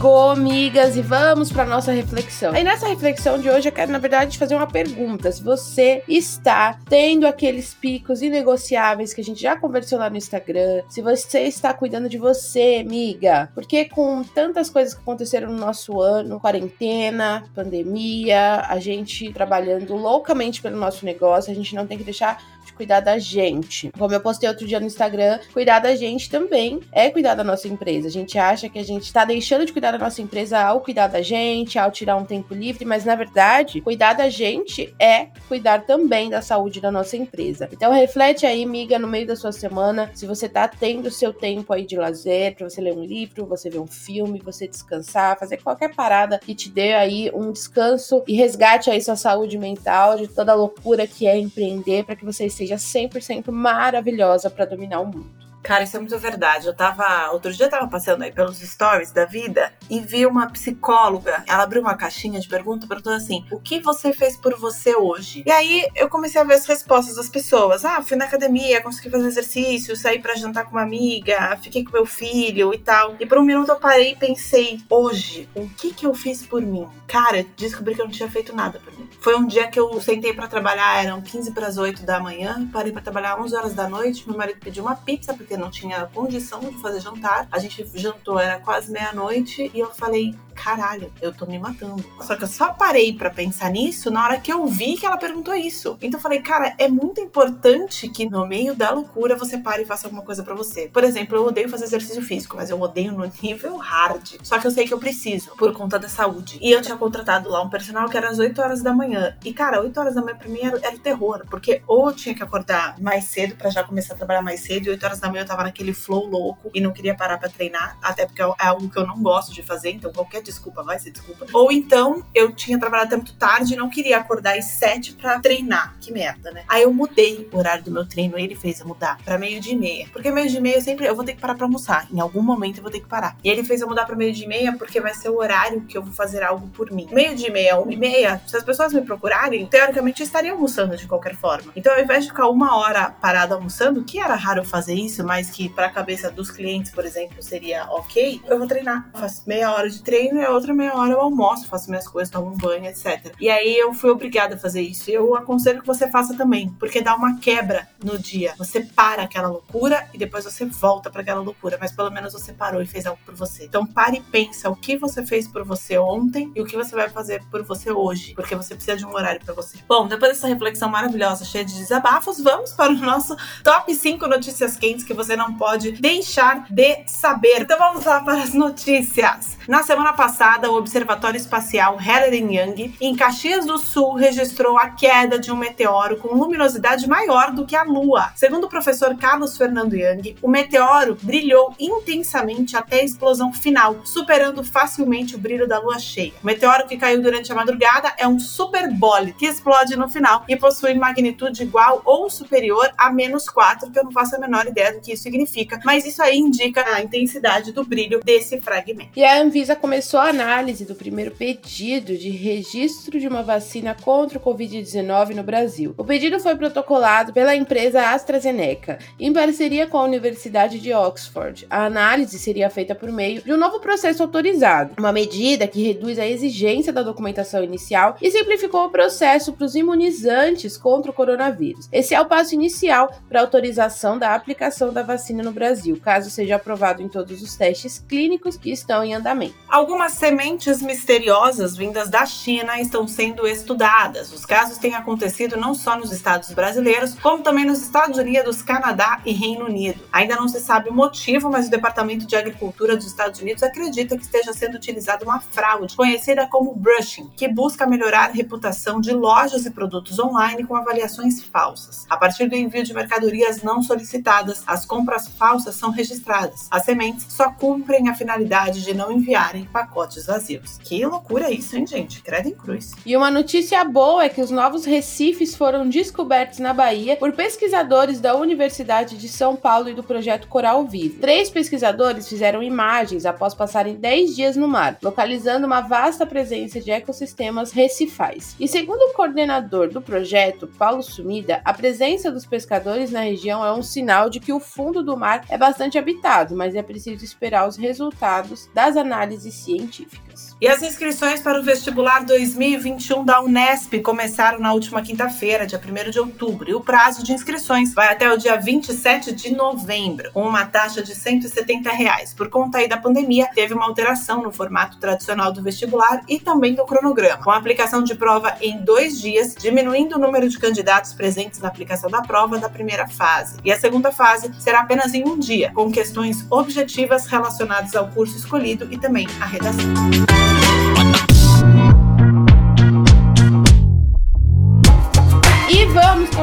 Chegou, amigas, e vamos para nossa reflexão. Aí nessa reflexão de hoje eu quero, na verdade, fazer uma pergunta. Se você está tendo aqueles picos inegociáveis que a gente já conversou lá no Instagram, se você está cuidando de você, amiga, porque com tantas coisas que aconteceram no nosso ano, quarentena, pandemia, a gente trabalhando loucamente pelo nosso negócio, a gente não tem que deixar de cuidar da gente. Como eu postei outro dia no Instagram, cuidar da gente também é cuidar da nossa empresa. A gente acha que a gente está deixando de cuidar da nossa empresa ao cuidar da gente, ao tirar um tempo livre, mas na verdade, cuidar da gente é cuidar também da saúde da nossa empresa. Então reflete aí, amiga, no meio da sua semana, se você tá tendo seu tempo aí de lazer, para você ler um livro, você ver um filme, você descansar, fazer qualquer parada que te dê aí um descanso e resgate aí sua saúde mental de toda a loucura que é empreender para que você seja 100% maravilhosa para dominar o mundo. Cara, isso é muito verdade. Eu tava. Outro dia eu tava passando aí pelos stories da vida e vi uma psicóloga. Ela abriu uma caixinha de pergunta, perguntou assim: O que você fez por você hoje? E aí eu comecei a ver as respostas das pessoas. Ah, fui na academia, consegui fazer exercício, saí para jantar com uma amiga, fiquei com meu filho e tal. E por um minuto eu parei e pensei: hoje, o que que eu fiz por mim? Cara, descobri que eu não tinha feito nada por mim. Foi um dia que eu sentei para trabalhar, eram 15 para as 8 da manhã, parei para trabalhar 11 horas da noite. Meu marido pediu uma pizza porque não tinha condição de fazer jantar. A gente jantou, era quase meia-noite, e eu falei: caralho, eu tô me matando. Só que eu só parei para pensar nisso na hora que eu vi que ela perguntou isso. Então eu falei, cara, é muito importante que no meio da loucura você pare e faça alguma coisa para você. Por exemplo, eu odeio fazer exercício físico, mas eu odeio no nível hard. Só que eu sei que eu preciso, por conta da saúde. E eu tinha contratado lá um personal que era às 8 horas da manhã. E, cara, 8 horas da manhã pra mim era, era terror, porque ou eu tinha que acordar mais cedo para já começar a trabalhar mais cedo, e 8 horas da manhã eu tava naquele flow louco e não queria parar para treinar, até porque é algo que eu não gosto de fazer, então qualquer desculpa vai ser desculpa. Ou então eu tinha trabalhado muito tarde e não queria acordar às sete para treinar. Que merda, né? Aí eu mudei o horário do meu treino ele fez eu mudar para meio dia e meia. Porque meio dia e meia eu sempre eu vou ter que parar para almoçar. Em algum momento eu vou ter que parar. E ele fez eu mudar para meio dia e meia porque vai ser o horário que eu vou fazer algo por mim. Meio dia e meia, uma e meia, se as pessoas me procurarem, teoricamente eu estaria almoçando de qualquer forma. Então ao invés de ficar uma hora parada almoçando, que era raro fazer isso, mas que para a cabeça dos clientes, por exemplo, seria ok, eu vou treinar. Eu faço meia hora de treino a outra meia hora eu almoço, faço minhas coisas, tomo um banho, etc. E aí eu fui obrigada a fazer isso. E eu aconselho que você faça também, porque dá uma quebra no dia. Você para aquela loucura e depois você volta para aquela loucura, mas pelo menos você parou e fez algo por você. Então pare e pensa o que você fez por você ontem e o que você vai fazer por você hoje, porque você precisa de um horário para você. Bom, depois dessa reflexão maravilhosa, cheia de desabafos, vamos para o nosso top 5 notícias quentes que você não pode deixar de saber. Então vamos lá para as notícias. Na semana passada, o Observatório Espacial Helen Young, em Caxias do Sul, registrou a queda de um meteoro com luminosidade maior do que a Lua. Segundo o professor Carlos Fernando Young, o meteoro brilhou intensamente até a explosão final, superando facilmente o brilho da Lua cheia. O meteoro que caiu durante a madrugada é um superbole que explode no final e possui magnitude igual ou superior a menos 4, que eu não faço a menor ideia do que isso significa, mas isso aí indica a intensidade do brilho desse fragmento. E a Anvisa começou a análise do primeiro pedido de registro de uma vacina contra o Covid-19 no Brasil. O pedido foi protocolado pela empresa AstraZeneca, em parceria com a Universidade de Oxford. A análise seria feita por meio de um novo processo autorizado, uma medida que reduz a exigência da documentação inicial e simplificou o processo para os imunizantes contra o coronavírus. Esse é o passo inicial para a autorização da aplicação da vacina no Brasil, caso seja aprovado em todos os testes clínicos que estão em andamento. Algumas sementes misteriosas vindas da China estão sendo estudadas. Os casos têm acontecido não só nos estados brasileiros, como também nos Estados Unidos, Canadá e Reino Unido. Ainda não se sabe o motivo, mas o Departamento de Agricultura dos Estados Unidos acredita que esteja sendo utilizada uma fraude conhecida como brushing, que busca melhorar a reputação de lojas e produtos online com avaliações falsas. A partir do envio de mercadorias não solicitadas, as compras falsas são registradas. As sementes só cumprem a finalidade de não enviarem pacotes vazios. Que loucura isso, hein, gente? Credo em cruz. E uma notícia boa é que os novos recifes foram descobertos na Bahia por pesquisadores da Universidade de São Paulo e do projeto Coral Vivo. Três pesquisadores fizeram imagens após passarem 10 dias no mar, localizando uma vasta presença de ecossistemas recifais. E segundo o coordenador do projeto, Paulo Sumida, a presença dos pescadores na região é um sinal de que o fundo do mar é bastante habitado, mas é preciso esperar os resultados das análises científicas científicas. E as inscrições para o vestibular 2021 da Unesp começaram na última quinta-feira, dia 1 de outubro, e o prazo de inscrições vai até o dia 27 de novembro, com uma taxa de 170 reais. Por conta aí da pandemia, teve uma alteração no formato tradicional do vestibular e também do cronograma, com a aplicação de prova em dois dias, diminuindo o número de candidatos presentes na aplicação da prova da primeira fase. E a segunda fase será apenas em um dia, com questões objetivas relacionadas ao curso escolhido e também à redação.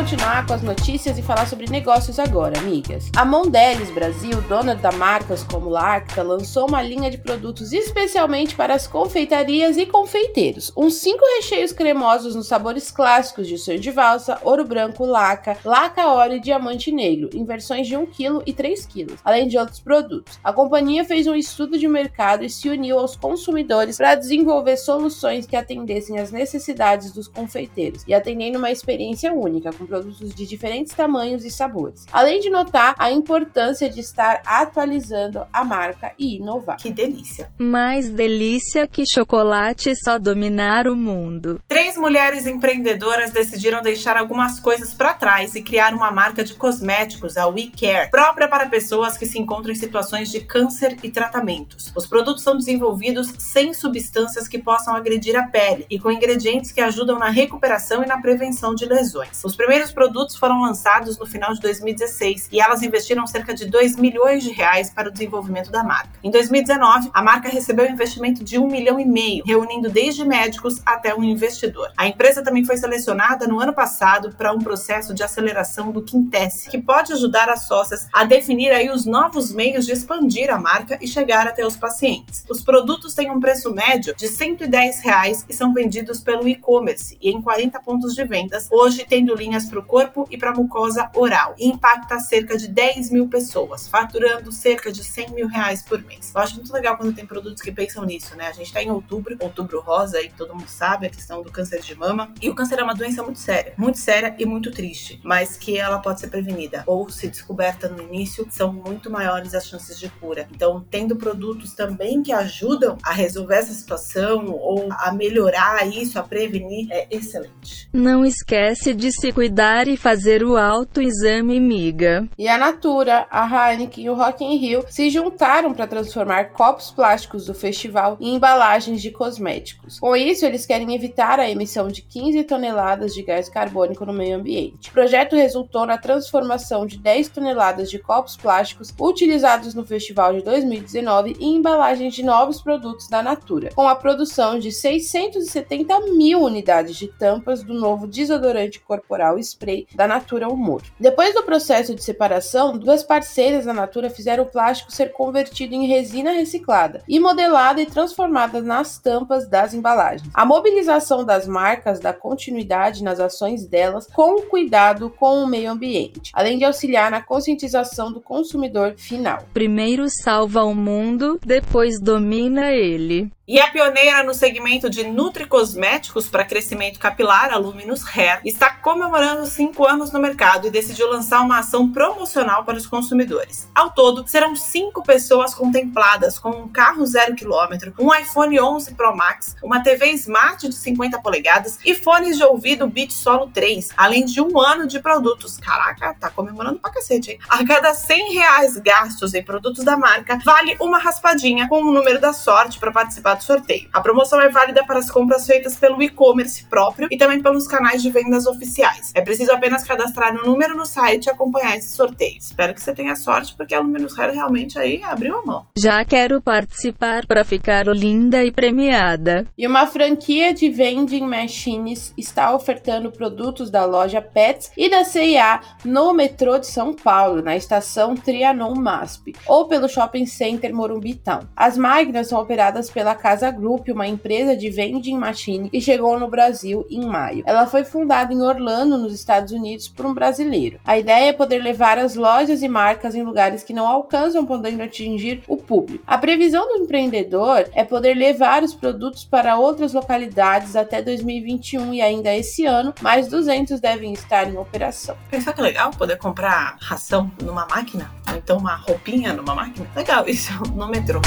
Continuar com as notícias e falar sobre negócios agora, amigas. A Mondelez Brasil, dona da marcas como Lacta, lançou uma linha de produtos especialmente para as confeitarias e confeiteiros. Uns cinco recheios cremosos nos sabores clássicos de sonho de valsa, ouro branco, laca, laca óleo e diamante negro, em versões de 1 kg e 3 kg, além de outros produtos. A companhia fez um estudo de mercado e se uniu aos consumidores para desenvolver soluções que atendessem às necessidades dos confeiteiros e atendendo uma experiência única, com produtos de diferentes tamanhos e sabores. Além de notar a importância de estar atualizando a marca e inovar. Que delícia! Mais delícia que chocolate só dominar o mundo. Três mulheres empreendedoras decidiram deixar algumas coisas para trás e criar uma marca de cosméticos, a We Care, própria para pessoas que se encontram em situações de câncer e tratamentos. Os produtos são desenvolvidos sem substâncias que possam agredir a pele e com ingredientes que ajudam na recuperação e na prevenção de lesões. Os primeiros produtos foram lançados no final de 2016 e elas investiram cerca de 2 milhões de reais para o desenvolvimento da marca. Em 2019, a marca recebeu um investimento de 1 milhão e meio, reunindo desde médicos até um investidor. A empresa também foi selecionada no ano passado para um processo de aceleração do Quintesse, que pode ajudar as sócias a definir aí os novos meios de expandir a marca e chegar até os pacientes. Os produtos têm um preço médio de 110 reais e são vendidos pelo e-commerce e em 40 pontos de vendas. Hoje tendo linhas para o corpo e para a mucosa oral e impacta cerca de 10 mil pessoas, faturando cerca de 100 mil reais por mês. Eu acho muito legal quando tem produtos que pensam nisso, né? A gente está em outubro, outubro rosa, aí todo mundo sabe a questão do câncer de mama. E o câncer é uma doença muito séria, muito séria e muito triste, mas que ela pode ser prevenida ou se descoberta no início, são muito maiores as chances de cura. Então, tendo produtos também que ajudam a resolver essa situação ou a melhorar isso, a prevenir, é excelente. Não esquece de se cuidar e fazer o autoexame, miga. E a Natura, a Heineken e o Rock in Rio se juntaram para transformar copos plásticos do festival em embalagens de cosméticos. Com isso, eles querem evitar a emissão de 15 toneladas de gás carbônico no meio ambiente. O projeto resultou na transformação de 10 toneladas de copos plásticos utilizados no festival de 2019 em embalagens de novos produtos da Natura, com a produção de 670 mil unidades de tampas do novo desodorante corporal spray da Natura Humor. Depois do processo de separação, duas parceiras da Natura fizeram o plástico ser convertido em resina reciclada e modelada e transformada nas tampas das embalagens. A mobilização das marcas dá continuidade nas ações delas com cuidado com o meio ambiente, além de auxiliar na conscientização do consumidor final. Primeiro salva o mundo, depois domina ele. E a pioneira no segmento de nutricosméticos para crescimento capilar, a Luminous Hair, está comemorando cinco anos no mercado e decidiu lançar uma ação promocional para os consumidores. Ao todo, serão cinco pessoas contempladas com um carro zero quilômetro, um iPhone 11 Pro Max, uma TV Smart de 50 polegadas e fones de ouvido Beat Solo 3, além de um ano de produtos. Caraca, tá comemorando pra cacete, hein? A cada 100 reais gastos em produtos da marca, vale uma raspadinha com o número da sorte para participar do sorteio. A promoção é válida para as compras feitas pelo e-commerce próprio e também pelos canais de vendas oficiais. É preciso apenas cadastrar um número no site e acompanhar esse sorteio. Espero que você tenha sorte, porque a Luminous Hair realmente aí abriu a mão. Já quero participar para ficar linda e premiada. E uma franquia de vending machines está ofertando produtos da loja Pets e da CIA no metrô de São Paulo, na estação Trianon MASP, ou pelo Shopping Center Morumbitão. As máquinas são operadas pela Casa Group, uma empresa de vending machine que chegou no Brasil em maio. Ela foi fundada em Orlando, nos Estados Unidos, por um brasileiro. A ideia é poder levar as lojas e marcas em lugares que não alcançam, podendo atingir o público. A previsão do empreendedor é poder levar os produtos para outras localidades até 2021 e ainda esse ano, mais 200 devem estar em operação. Pensar que legal poder comprar ração numa máquina? Ou então uma roupinha numa máquina? Legal isso no metrô.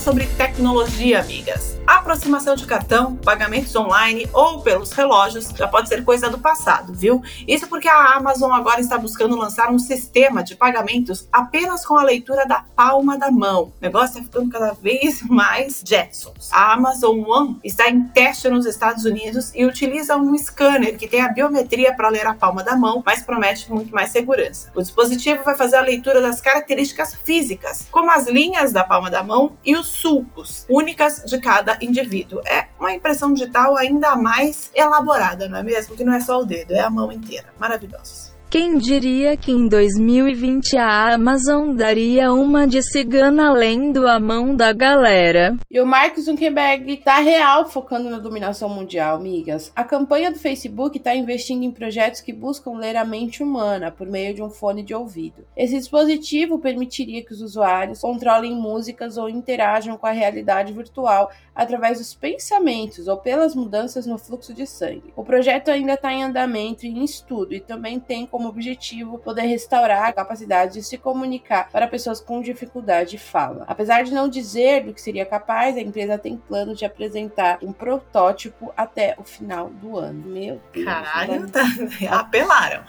Sobre tecnologia, amigas. Aproximação de cartão, pagamentos online ou pelos relógios já pode ser coisa do passado, viu? Isso porque a Amazon agora está buscando lançar um sistema de pagamentos apenas com a leitura da palma da mão. O negócio está ficando cada vez mais Jetsons. A Amazon One está em teste nos Estados Unidos e utiliza um scanner que tem a biometria para ler a palma da mão, mas promete muito mais segurança. O dispositivo vai fazer a leitura das características físicas, como as linhas da palma da mão e os sulcos, únicas de cada indivíduo. É uma impressão digital ainda mais elaborada, não é mesmo? Que não é só o dedo, é a mão inteira. Maravilhosos. Quem diria que em 2020 a Amazon daria uma de cigana lendo a mão da galera? E o Mark Zuckerberg tá real focando na dominação mundial, amigas. A campanha do Facebook está investindo em projetos que buscam ler a mente humana por meio de um fone de ouvido. Esse dispositivo permitiria que os usuários controlem músicas ou interajam com a realidade virtual através dos pensamentos ou pelas mudanças no fluxo de sangue. O projeto ainda está em andamento e em estudo e também tem como objetivo poder restaurar a capacidade de se comunicar para pessoas com dificuldade de fala. Apesar de não dizer do que seria capaz, a empresa tem plano de apresentar um protótipo até o final do ano. Meu Deus. Caralho, tá... apelaram.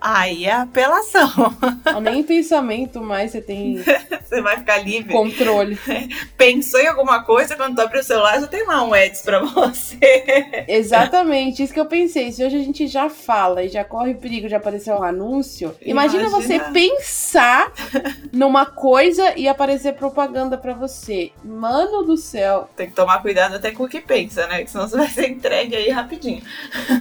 Aí é apelação. Nem pensamento mais você tem. você vai ficar livre. Controle. Pensou em alguma coisa, quando tu abre o celular, já tem lá um Eds pra você. Exatamente, isso que eu pensei. Se hoje a gente já fala e já corre o perigo de aparecer um anúncio, imagina, imagina você pensar numa coisa e aparecer propaganda pra você. Mano do céu. Tem que tomar cuidado até com o que pensa, né? Que senão você vai ser entregue aí rapidinho.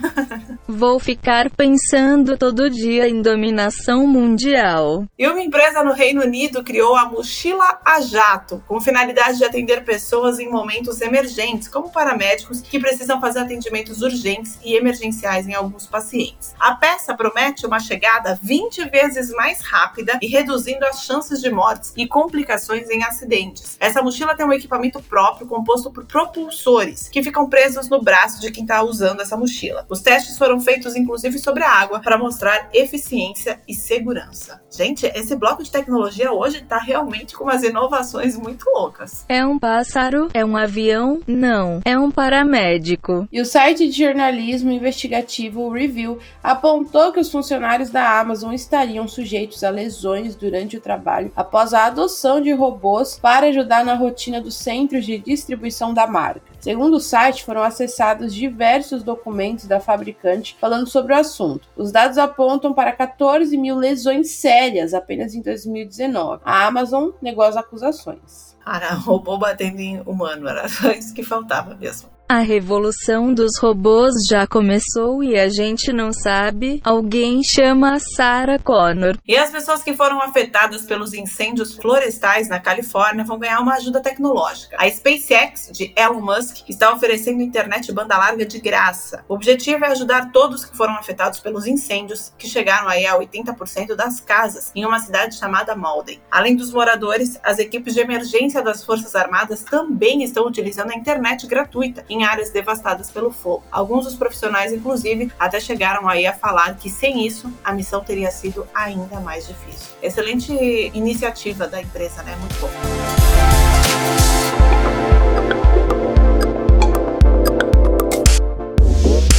Vou ficar pensando todo dia em dominação mundial. E uma empresa no Reino Unido criou a mochila a jato, com finalidade de atender pessoas em momentos emergentes, como paramédicos que precisam fazer atendimentos urgentes e emergenciais em alguns pacientes. A peça promete uma chegada 20 vezes mais rápida e reduzindo as chances de mortes e complicações em acidentes. Essa mochila tem um equipamento próprio composto por propulsores que ficam presos no braço de quem está usando essa mochila. Os testes foram feitos inclusive sobre a água para mostrar eficiência e segurança. Gente, esse bloco de tecnologia hoje está realmente com umas inovações muito loucas. É um pássaro? É um avião? Não, é um paramédico. E o site de jornalismo investigativo Review apontou que os funcionários da Amazon estariam sujeitos a lesões durante o trabalho após a adoção de robôs para ajudar na rotina dos centros de distribuição da marca. Segundo o site, foram acessados diversos documentos da fabricante falando sobre o assunto. Os dados apontam para 14 mil lesões sérias apenas em 2019. A Amazon negou as acusações. Cara, robô batendo em humano, era só isso que faltava mesmo. A revolução dos robôs já começou e a gente não sabe. Alguém chama a Sarah Connor. E as pessoas que foram afetadas pelos incêndios florestais na Califórnia vão ganhar uma ajuda tecnológica. A SpaceX, de Elon Musk, está oferecendo internet banda larga de graça. O objetivo é ajudar todos que foram afetados pelos incêndios, que chegaram aí a 80% das casas, em uma cidade chamada Malden. Além dos moradores, as equipes de emergência das Forças Armadas também estão utilizando a internet gratuita em áreas devastadas pelo fogo. Alguns dos profissionais, inclusive, até chegaram aí a falar que sem isso a missão teria sido ainda mais difícil. Excelente iniciativa da empresa, né? Muito bom.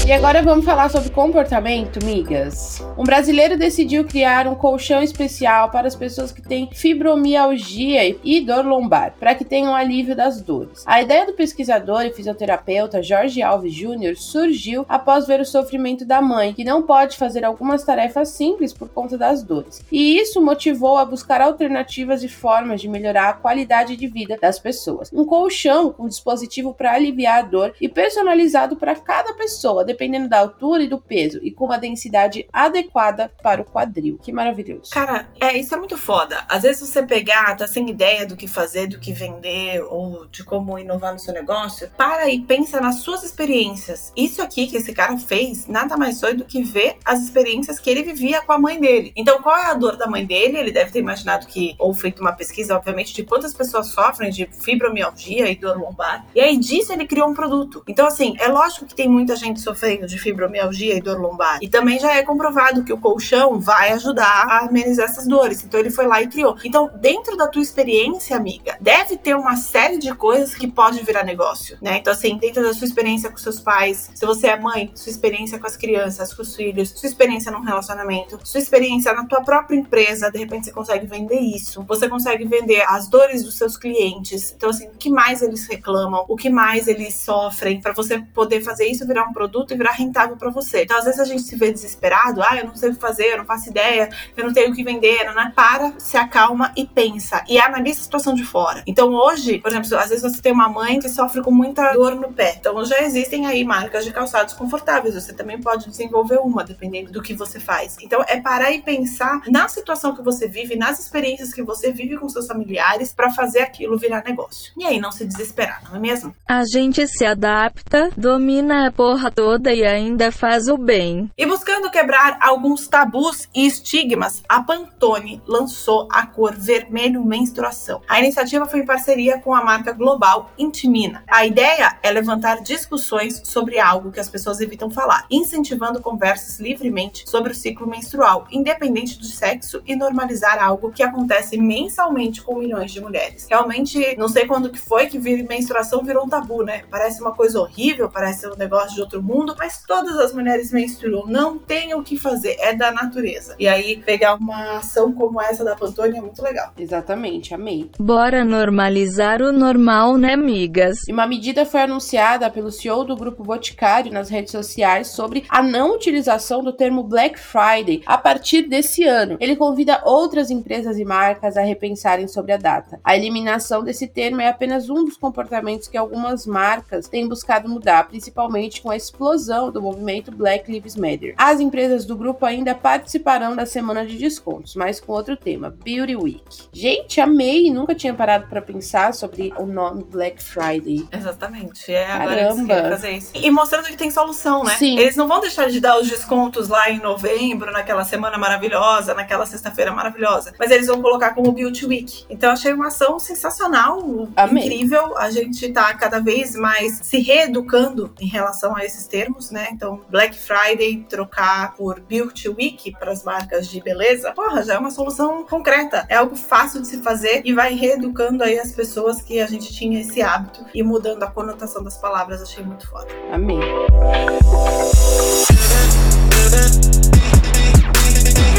E agora vamos falar sobre comportamento, migas. Um brasileiro decidiu criar um colchão especial para as pessoas que têm fibromialgia e dor lombar, para que tenham alívio das dores. A ideia do pesquisador e fisioterapeuta Jorge Alves Júnior surgiu após ver o sofrimento da mãe, que não pode fazer algumas tarefas simples por conta das dores. E isso motivou a buscar alternativas e formas de melhorar a qualidade de vida das pessoas. Um colchão com dispositivo para aliviar a dor e personalizado para cada pessoa, dependendo da altura e do peso, e com uma densidade adequada para o quadril. Que maravilhoso. Cara, é, isso é muito foda. Às vezes você pegar, tá sem ideia do que fazer, do que vender, ou de como inovar no seu negócio, para e pensa nas suas experiências. Isso aqui que esse cara fez, nada mais foi do que ver as experiências que ele vivia com a mãe dele. Então, qual é a dor da mãe dele? Ele deve ter imaginado que, ou feito uma pesquisa, obviamente, de quantas pessoas sofrem de fibromialgia e dor lombar. E aí disso ele criou um produto. Então, assim, é lógico que tem muita gente sofrendo de fibromialgia e dor lombar. E também já é comprovado que o colchão vai ajudar a amenizar essas dores. Então ele foi lá e criou. Então, dentro da tua experiência, amiga, deve ter uma série de coisas que pode virar negócio, né? Então, assim, dentro da sua experiência com seus pais, se você é mãe, sua experiência com as crianças, com os filhos, sua experiência num relacionamento, sua experiência na tua própria empresa, de repente você consegue vender isso. Você consegue vender as dores dos seus clientes. Então, assim, o que mais eles reclamam, o que mais eles sofrem, para você poder fazer isso virar um produto virar rentável para você. Então, às vezes a gente se vê desesperado, ah, eu não sei o que fazer, eu não faço ideia, eu não tenho o que vender, né? Para, se acalma e pensa e analisa a situação de fora. Então, hoje, por exemplo, às vezes você tem uma mãe que sofre com muita dor no pé. Então, já existem aí marcas de calçados confortáveis. Você também pode desenvolver uma, dependendo do que você faz. Então, é parar e pensar na situação que você vive, nas experiências que você vive com seus familiares para fazer aquilo virar negócio. E aí, não se desesperar, não é mesmo? A gente se adapta, domina a porra toda e ainda faz o bem. E buscando quebrar alguns tabus e estigmas, a Pantone lançou a cor vermelho menstruação. A iniciativa foi em parceria com a marca global Intimina. A ideia é levantar discussões sobre algo que as pessoas evitam falar, incentivando conversas livremente sobre o ciclo menstrual, independente do sexo e normalizar algo que acontece mensalmente com milhões de mulheres. Realmente, não sei quando que foi que menstruação virou um tabu, né? Parece uma coisa horrível, parece um negócio de outro mundo, mas todas as mulheres menstruam, não tem o que fazer, é da natureza. E aí, pegar uma ação como essa da Pantone é muito legal. Exatamente, amei. Bora normalizar o normal, né, amigas? E uma medida foi anunciada pelo CEO do Grupo Boticário nas redes sociais sobre a não utilização do termo Black Friday a partir desse ano. Ele convida outras empresas e marcas a repensarem sobre a data. A eliminação desse termo é apenas um dos comportamentos que algumas marcas têm buscado mudar, principalmente com a explosão do movimento Black Lives Matter. As empresas do grupo ainda participarão da semana de descontos, mas com outro tema, Beauty Week. Gente, amei, nunca tinha parado para pensar sobre o nome Black Friday. Exatamente. É agora eles querem fazer isso. E mostrando que tem solução, né? Sim. Eles não vão deixar de dar os descontos lá em novembro, naquela semana maravilhosa, naquela sexta-feira maravilhosa, mas eles vão colocar como Beauty Week. Então achei uma ação sensacional, Amei. incrível. A gente tá cada vez mais se reeducando em relação a esses termos, né? Então, Black Friday trocar por Beauty Week para as marcas de beleza, porra, já é uma solução concreta. É algo fácil de se fazer e vai reeducando aí as pessoas que a gente tinha esse hábito e mudando a conotação das palavras. Achei muito foda. Amei.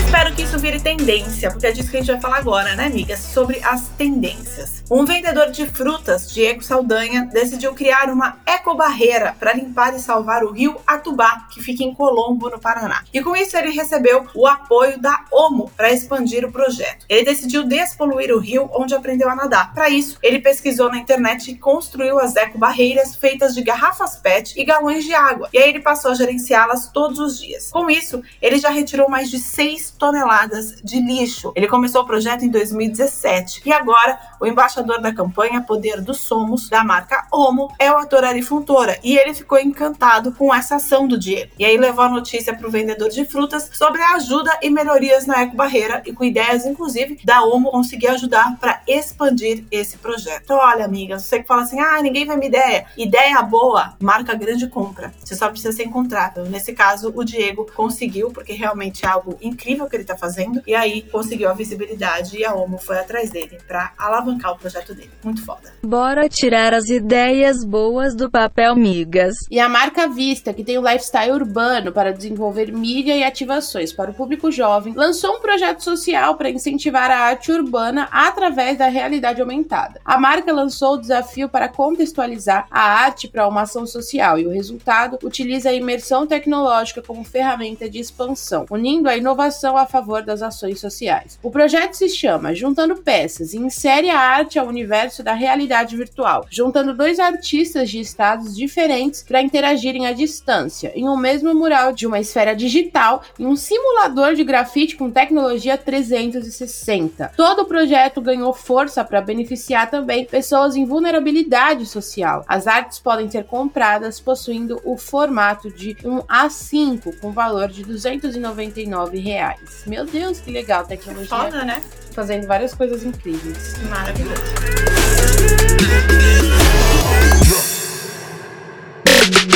Espero que isso vire tendência, porque é disso que a gente vai falar agora, né, amiga? Sobre as tendências. Um vendedor de frutas, Diego Saldanha, decidiu criar uma ecobarreira para limpar e salvar o rio Atubá, que fica em Colombo, no Paraná. E com isso ele recebeu o apoio da OMO para expandir o projeto. Ele decidiu despoluir o rio onde aprendeu a nadar. Para isso, ele pesquisou na internet e construiu as ecobarreiras feitas de garrafas PET e galões de água. E aí ele passou a gerenciá-las todos os dias. Com isso, ele já retirou mais de 6 toneladas de lixo. Ele começou o projeto em 2017 e agora o embaixador da campanha Poder dos Somos da marca Omo é o ator Ari Fontoura e ele ficou encantado com essa ação do Diego. E aí levou a notícia para o vendedor de frutas sobre a ajuda e melhorias na Eco Barreira e com ideias inclusive da Omo conseguir ajudar para expandir esse projeto. Então, olha, amiga, você que fala assim: "Ah, ninguém vai me ideia". Ideia boa, marca grande compra. Você só precisa ser encontrável. Nesse caso, o Diego conseguiu porque realmente é algo incrível que ele está fazendo e aí conseguiu a visibilidade e a Omo foi atrás dele para alavancar o projeto projeto dele. Muito foda. Bora tirar as ideias boas do papel, migas. E a marca Vista, que tem o lifestyle urbano para desenvolver mídia e ativações para o público jovem, lançou um projeto social para incentivar a arte urbana através da realidade aumentada. A marca lançou o desafio para contextualizar a arte para uma ação social e o resultado utiliza a imersão tecnológica como ferramenta de expansão, unindo a inovação a favor das ações sociais. O projeto se chama Juntando Peças e insere a arte ao universo da realidade virtual, juntando dois artistas de estados diferentes para interagirem à distância, em um mesmo mural de uma esfera digital e um simulador de grafite com tecnologia 360. Todo o projeto ganhou força para beneficiar também pessoas em vulnerabilidade social. As artes podem ser compradas possuindo o formato de um A5 com valor de 299 reais. Meu Deus, que legal, tecnologia. Foda, né? Fazendo várias coisas incríveis. Maravilhoso.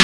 É